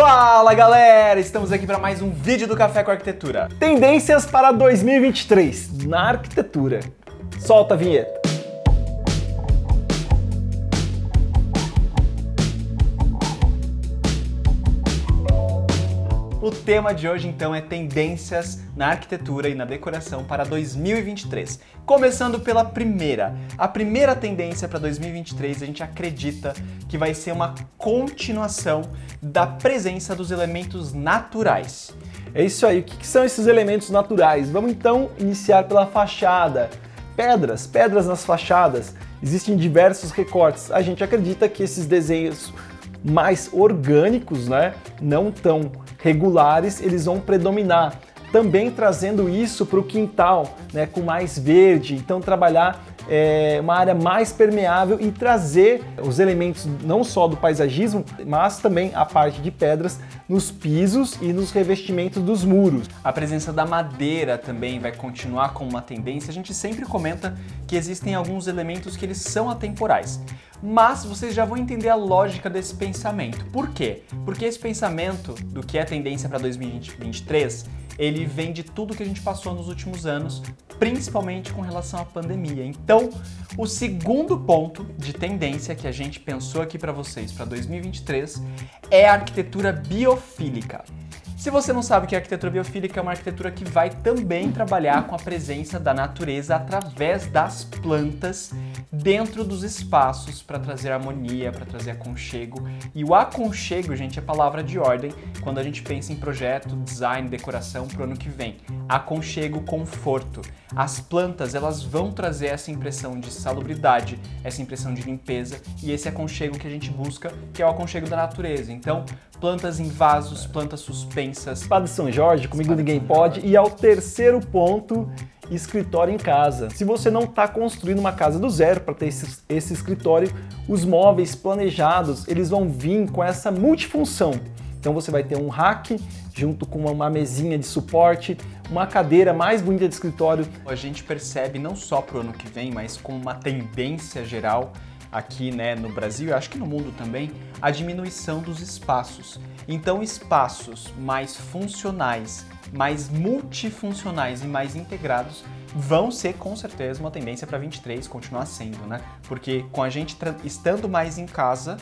Fala galera, estamos aqui para mais um vídeo do Café com Arquitetura. Tendências para 2023 na arquitetura. Solta a vinheta. O tema de hoje então é tendências na arquitetura e na decoração para 2023. Começando pela primeira. A primeira tendência para 2023 a gente acredita que vai ser uma continuação da presença dos elementos naturais. É isso aí. O que são esses elementos naturais? Vamos então iniciar pela fachada. Pedras, pedras nas fachadas. Existem diversos recortes. A gente acredita que esses desenhos mais orgânicos, né, não tão regulares, eles vão predominar. Também trazendo isso para o quintal, né, com mais verde, então trabalhar é, uma área mais permeável e trazer os elementos não só do paisagismo, mas também a parte de pedras nos pisos e nos revestimentos dos muros. A presença da madeira também vai continuar como uma tendência. A gente sempre comenta que existem alguns elementos que eles são atemporais. Mas vocês já vão entender a lógica desse pensamento. Por quê? Porque esse pensamento do que é tendência para 2023 ele vem de tudo que a gente passou nos últimos anos, principalmente com relação à pandemia. Então, o segundo ponto de tendência que a gente pensou aqui para vocês para 2023 é a arquitetura biofílica. Se você não sabe que é arquitetura biofílica, é uma arquitetura que vai também trabalhar com a presença da natureza através das plantas dentro dos espaços para trazer harmonia, para trazer aconchego. E o aconchego, gente, é palavra de ordem quando a gente pensa em projeto, design, decoração para o ano que vem. Aconchego, conforto. As plantas, elas vão trazer essa impressão de salubridade, essa impressão de limpeza e esse aconchego que a gente busca, que é o aconchego da natureza. Então, plantas em vasos, plantas suspensas. Espada de São Jorge, comigo Espada ninguém pode. E ao terceiro ponto, escritório em casa. Se você não está construindo uma casa do zero para ter esse, esse escritório, os móveis planejados eles vão vir com essa multifunção. Então você vai ter um rack junto com uma mesinha de suporte, uma cadeira mais bonita de escritório. A gente percebe não só para o ano que vem, mas como uma tendência geral aqui né, no Brasil, e acho que no mundo também, a diminuição dos espaços. Então, espaços mais funcionais, mais multifuncionais e mais integrados vão ser com certeza uma tendência para 23 continuar sendo, né? Porque com a gente estando mais em casa,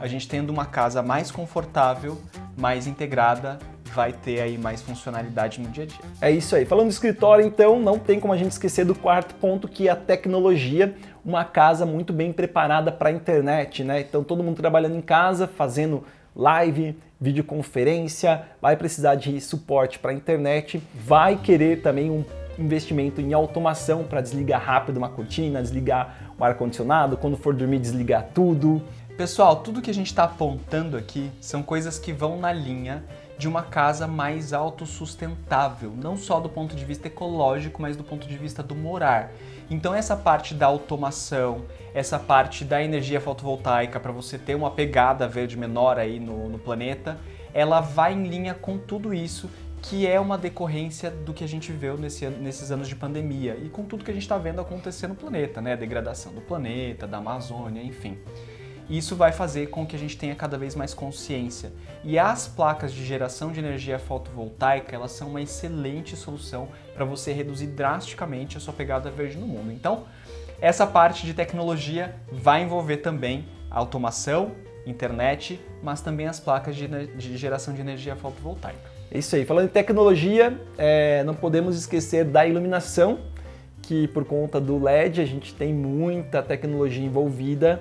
a gente tendo uma casa mais confortável, mais integrada, vai ter aí mais funcionalidade no dia a dia. É isso aí. Falando de escritório, então, não tem como a gente esquecer do quarto ponto, que é a tecnologia. Uma casa muito bem preparada para a internet, né? Então, todo mundo trabalhando em casa, fazendo live, videoconferência, vai precisar de suporte para a internet, vai querer também um investimento em automação para desligar rápido uma cortina, desligar o ar-condicionado, quando for dormir, desligar tudo. Pessoal, tudo que a gente está apontando aqui são coisas que vão na linha de uma casa mais autossustentável, não só do ponto de vista ecológico, mas do ponto de vista do morar. Então essa parte da automação, essa parte da energia fotovoltaica para você ter uma pegada verde menor aí no, no planeta, ela vai em linha com tudo isso que é uma decorrência do que a gente viu nesse, nesses anos de pandemia e com tudo que a gente está vendo acontecer no planeta, né? A degradação do planeta, da Amazônia, enfim. Isso vai fazer com que a gente tenha cada vez mais consciência. E as placas de geração de energia fotovoltaica, elas são uma excelente solução para você reduzir drasticamente a sua pegada verde no mundo. Então, essa parte de tecnologia vai envolver também automação, internet, mas também as placas de, de geração de energia fotovoltaica. É isso aí. Falando em tecnologia, é, não podemos esquecer da iluminação, que por conta do LED a gente tem muita tecnologia envolvida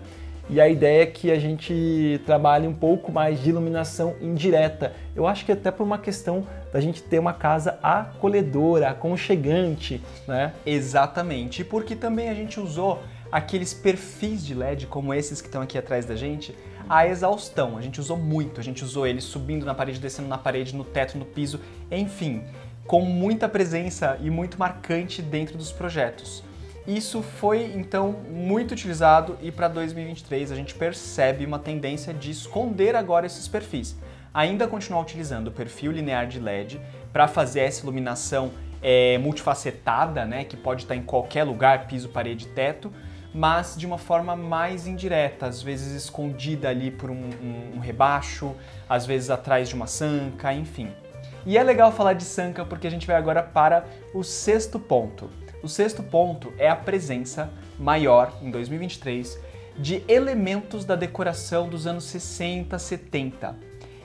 e a ideia é que a gente trabalhe um pouco mais de iluminação indireta. Eu acho que até por uma questão da gente ter uma casa acolhedora, aconchegante, né? Exatamente. Porque também a gente usou aqueles perfis de LED como esses que estão aqui atrás da gente, a exaustão. A gente usou muito, a gente usou eles subindo na parede, descendo na parede, no teto, no piso, enfim, com muita presença e muito marcante dentro dos projetos. Isso foi então muito utilizado e para 2023 a gente percebe uma tendência de esconder agora esses perfis. Ainda continuar utilizando o perfil linear de LED para fazer essa iluminação é, multifacetada, né, que pode estar em qualquer lugar, piso, parede, teto, mas de uma forma mais indireta, às vezes escondida ali por um, um, um rebaixo, às vezes atrás de uma sanca, enfim. E é legal falar de sanca porque a gente vai agora para o sexto ponto. O sexto ponto é a presença maior em 2023 de elementos da decoração dos anos 60, 70.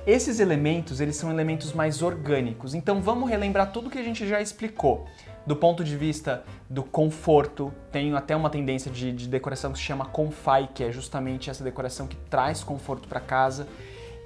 Esses elementos, eles são elementos mais orgânicos. Então vamos relembrar tudo que a gente já explicou. Do ponto de vista do conforto, tem até uma tendência de, de decoração que se chama Confai, que é justamente essa decoração que traz conforto para casa.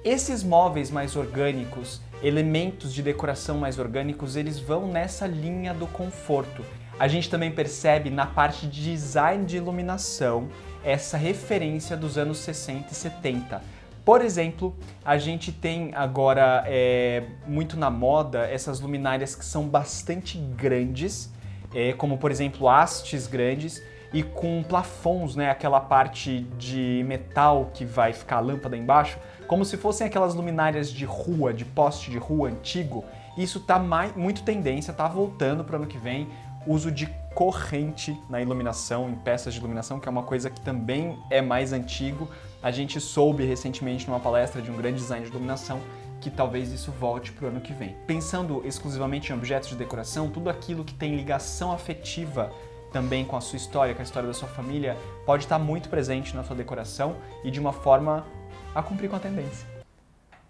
Esses móveis mais orgânicos, elementos de decoração mais orgânicos, eles vão nessa linha do conforto. A gente também percebe na parte de design de iluminação essa referência dos anos 60 e 70. Por exemplo, a gente tem agora é, muito na moda essas luminárias que são bastante grandes, é, como por exemplo hastes grandes e com plafons, né, aquela parte de metal que vai ficar a lâmpada embaixo, como se fossem aquelas luminárias de rua, de poste de rua antigo. Isso tá mais, muito tendência, tá voltando para ano que vem. Uso de corrente na iluminação, em peças de iluminação, que é uma coisa que também é mais antigo. A gente soube recentemente numa palestra de um grande design de iluminação que talvez isso volte para o ano que vem. Pensando exclusivamente em objetos de decoração, tudo aquilo que tem ligação afetiva também com a sua história, com a história da sua família, pode estar muito presente na sua decoração e de uma forma a cumprir com a tendência.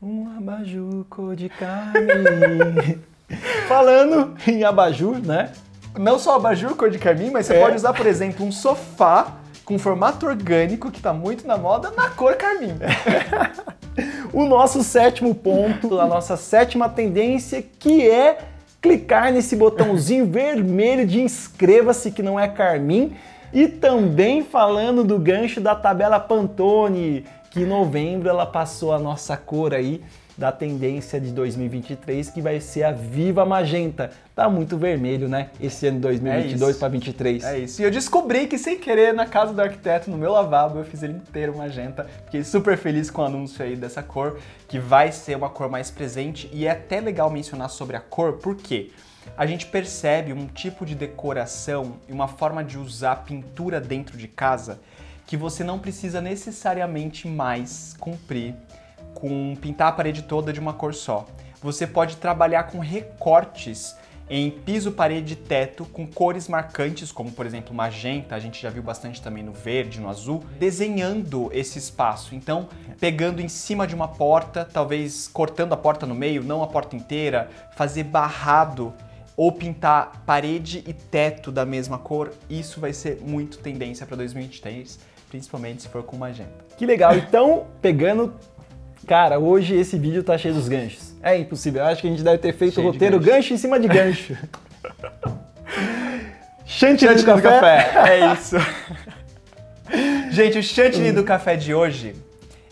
Um abajur cor de carne. Falando em abajur, né? Não só abajur cor de carmim, mas você é. pode usar, por exemplo, um sofá com formato orgânico, que está muito na moda, na cor carmim. o nosso sétimo ponto, a nossa sétima tendência, que é clicar nesse botãozinho vermelho de inscreva-se, que não é carmim. E também falando do gancho da tabela Pantone, que em novembro ela passou a nossa cor aí da tendência de 2023, que vai ser a Viva Magenta. Tá muito vermelho, né? Esse ano 2022 é para 23. É isso. E eu descobri que sem querer na casa do arquiteto, no meu lavabo, eu fiz ele inteiro magenta. Fiquei super feliz com o anúncio aí dessa cor, que vai ser uma cor mais presente e é até legal mencionar sobre a cor, porque a gente percebe um tipo de decoração e uma forma de usar pintura dentro de casa que você não precisa necessariamente mais cumprir com pintar a parede toda de uma cor só. Você pode trabalhar com recortes em piso, parede e teto com cores marcantes, como por exemplo magenta, a gente já viu bastante também no verde, no azul, desenhando esse espaço. Então, pegando em cima de uma porta, talvez cortando a porta no meio, não a porta inteira, fazer barrado ou pintar parede e teto da mesma cor, isso vai ser muito tendência para 2023, principalmente se for com magenta. Que legal! Então, pegando Cara, hoje esse vídeo tá cheio dos ganchos. É impossível. Eu acho que a gente deve ter feito o roteiro gancho. gancho. em cima de gancho. chantilly, do, café. do café. É isso. gente, o chantilly do café de hoje,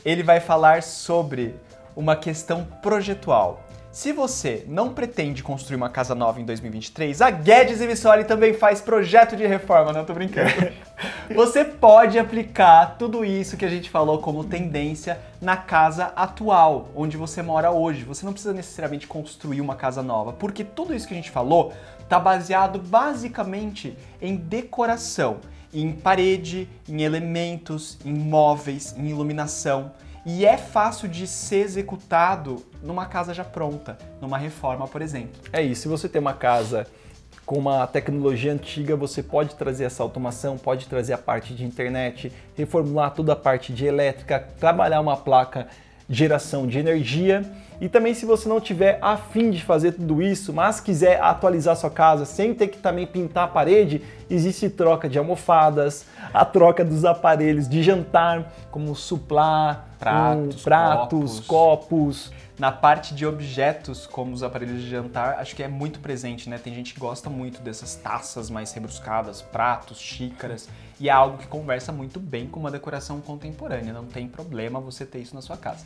ele vai falar sobre uma questão projetual. Se você não pretende construir uma casa nova em 2023, a Guedes e Missoli também faz projeto de reforma, não tô brincando. você pode aplicar tudo isso que a gente falou como tendência na casa atual, onde você mora hoje. Você não precisa necessariamente construir uma casa nova, porque tudo isso que a gente falou está baseado basicamente em decoração, em parede, em elementos, em móveis, em iluminação e é fácil de ser executado numa casa já pronta, numa reforma, por exemplo. É isso, se você tem uma casa com uma tecnologia antiga, você pode trazer essa automação, pode trazer a parte de internet, reformular toda a parte de elétrica, trabalhar uma placa geração de energia. E também se você não tiver afim de fazer tudo isso, mas quiser atualizar sua casa sem ter que também pintar a parede, existe troca de almofadas, a troca dos aparelhos de jantar, como suplá, pratos, um, pratos copos. copos. Na parte de objetos, como os aparelhos de jantar, acho que é muito presente, né? Tem gente que gosta muito dessas taças mais rebruscadas, pratos, xícaras, e é algo que conversa muito bem com uma decoração contemporânea. Não tem problema você ter isso na sua casa.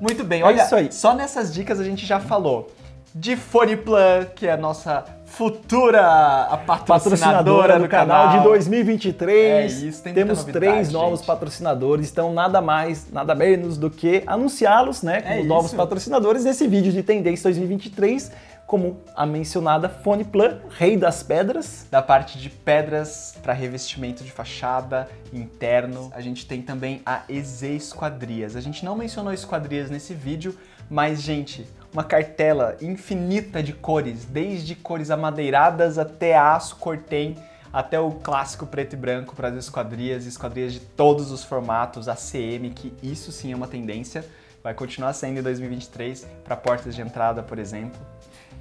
Muito bem, é olha, é só nessas dicas a gente já falou de Foniplan, que é a nossa futura a patrocinadora, patrocinadora do, canal, de 2023. É isso, tem Temos novidade, três novos gente. patrocinadores, então nada mais, nada menos do que anunciá-los, né, como É novos isso. patrocinadores nesse vídeo de tendência 2023, como a mencionada Foneplan, rei das pedras. Da parte de pedras para revestimento de fachada, interno. A gente tem também a EZ Esquadrias. A gente não mencionou esquadrias nesse vídeo, mas, gente, uma cartela infinita de cores, desde cores amadeiradas até aço, cortem, até o clássico preto e branco para as esquadrias, esquadrias de todos os formatos, ACM, que isso sim é uma tendência. Vai continuar sendo em 2023 para portas de entrada, por exemplo.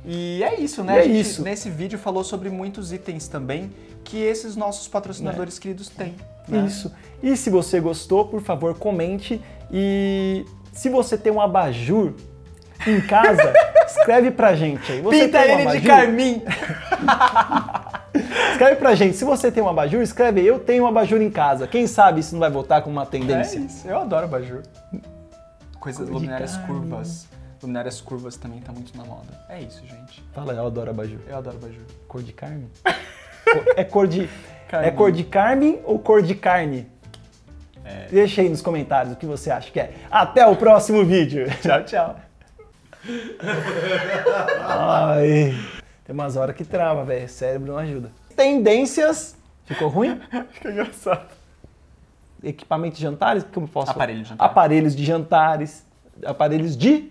E é isso, né? E é a gente, isso. nesse vídeo falou sobre muitos itens também que esses nossos patrocinadores queridos têm. né? Isso. E se você gostou, por favor, comente. E se você tem um abajur em casa, escreve pra gente aí. Você Pinta tem um ele de carmim! Escreve pra gente. Se você tem um abajur, escreve eu tenho um abajur em casa. Quem sabe isso não vai voltar com uma É tendência. isso, eu adoro abajur. Coisas Cor luminárias carne. curvas. Luminárias curvas também tá muito na moda. É isso, gente. Fala, eu adoro abajur. Eu adoro abajur. Cor de carne? É cor de Carne. é cor de carne ou cor de carne? Deixa aí nos comentários o que você acha que é. Até o próximo vídeo. Tchau, tchau. Ai, tem umas horas que trava, velho. Cérebro não ajuda. Tendências. Ficou ruim? Fica engraçado. Equipamento de jantares? Como eu posso? Aparelho de jantar. Aparelhos de jantares. Aparelhos de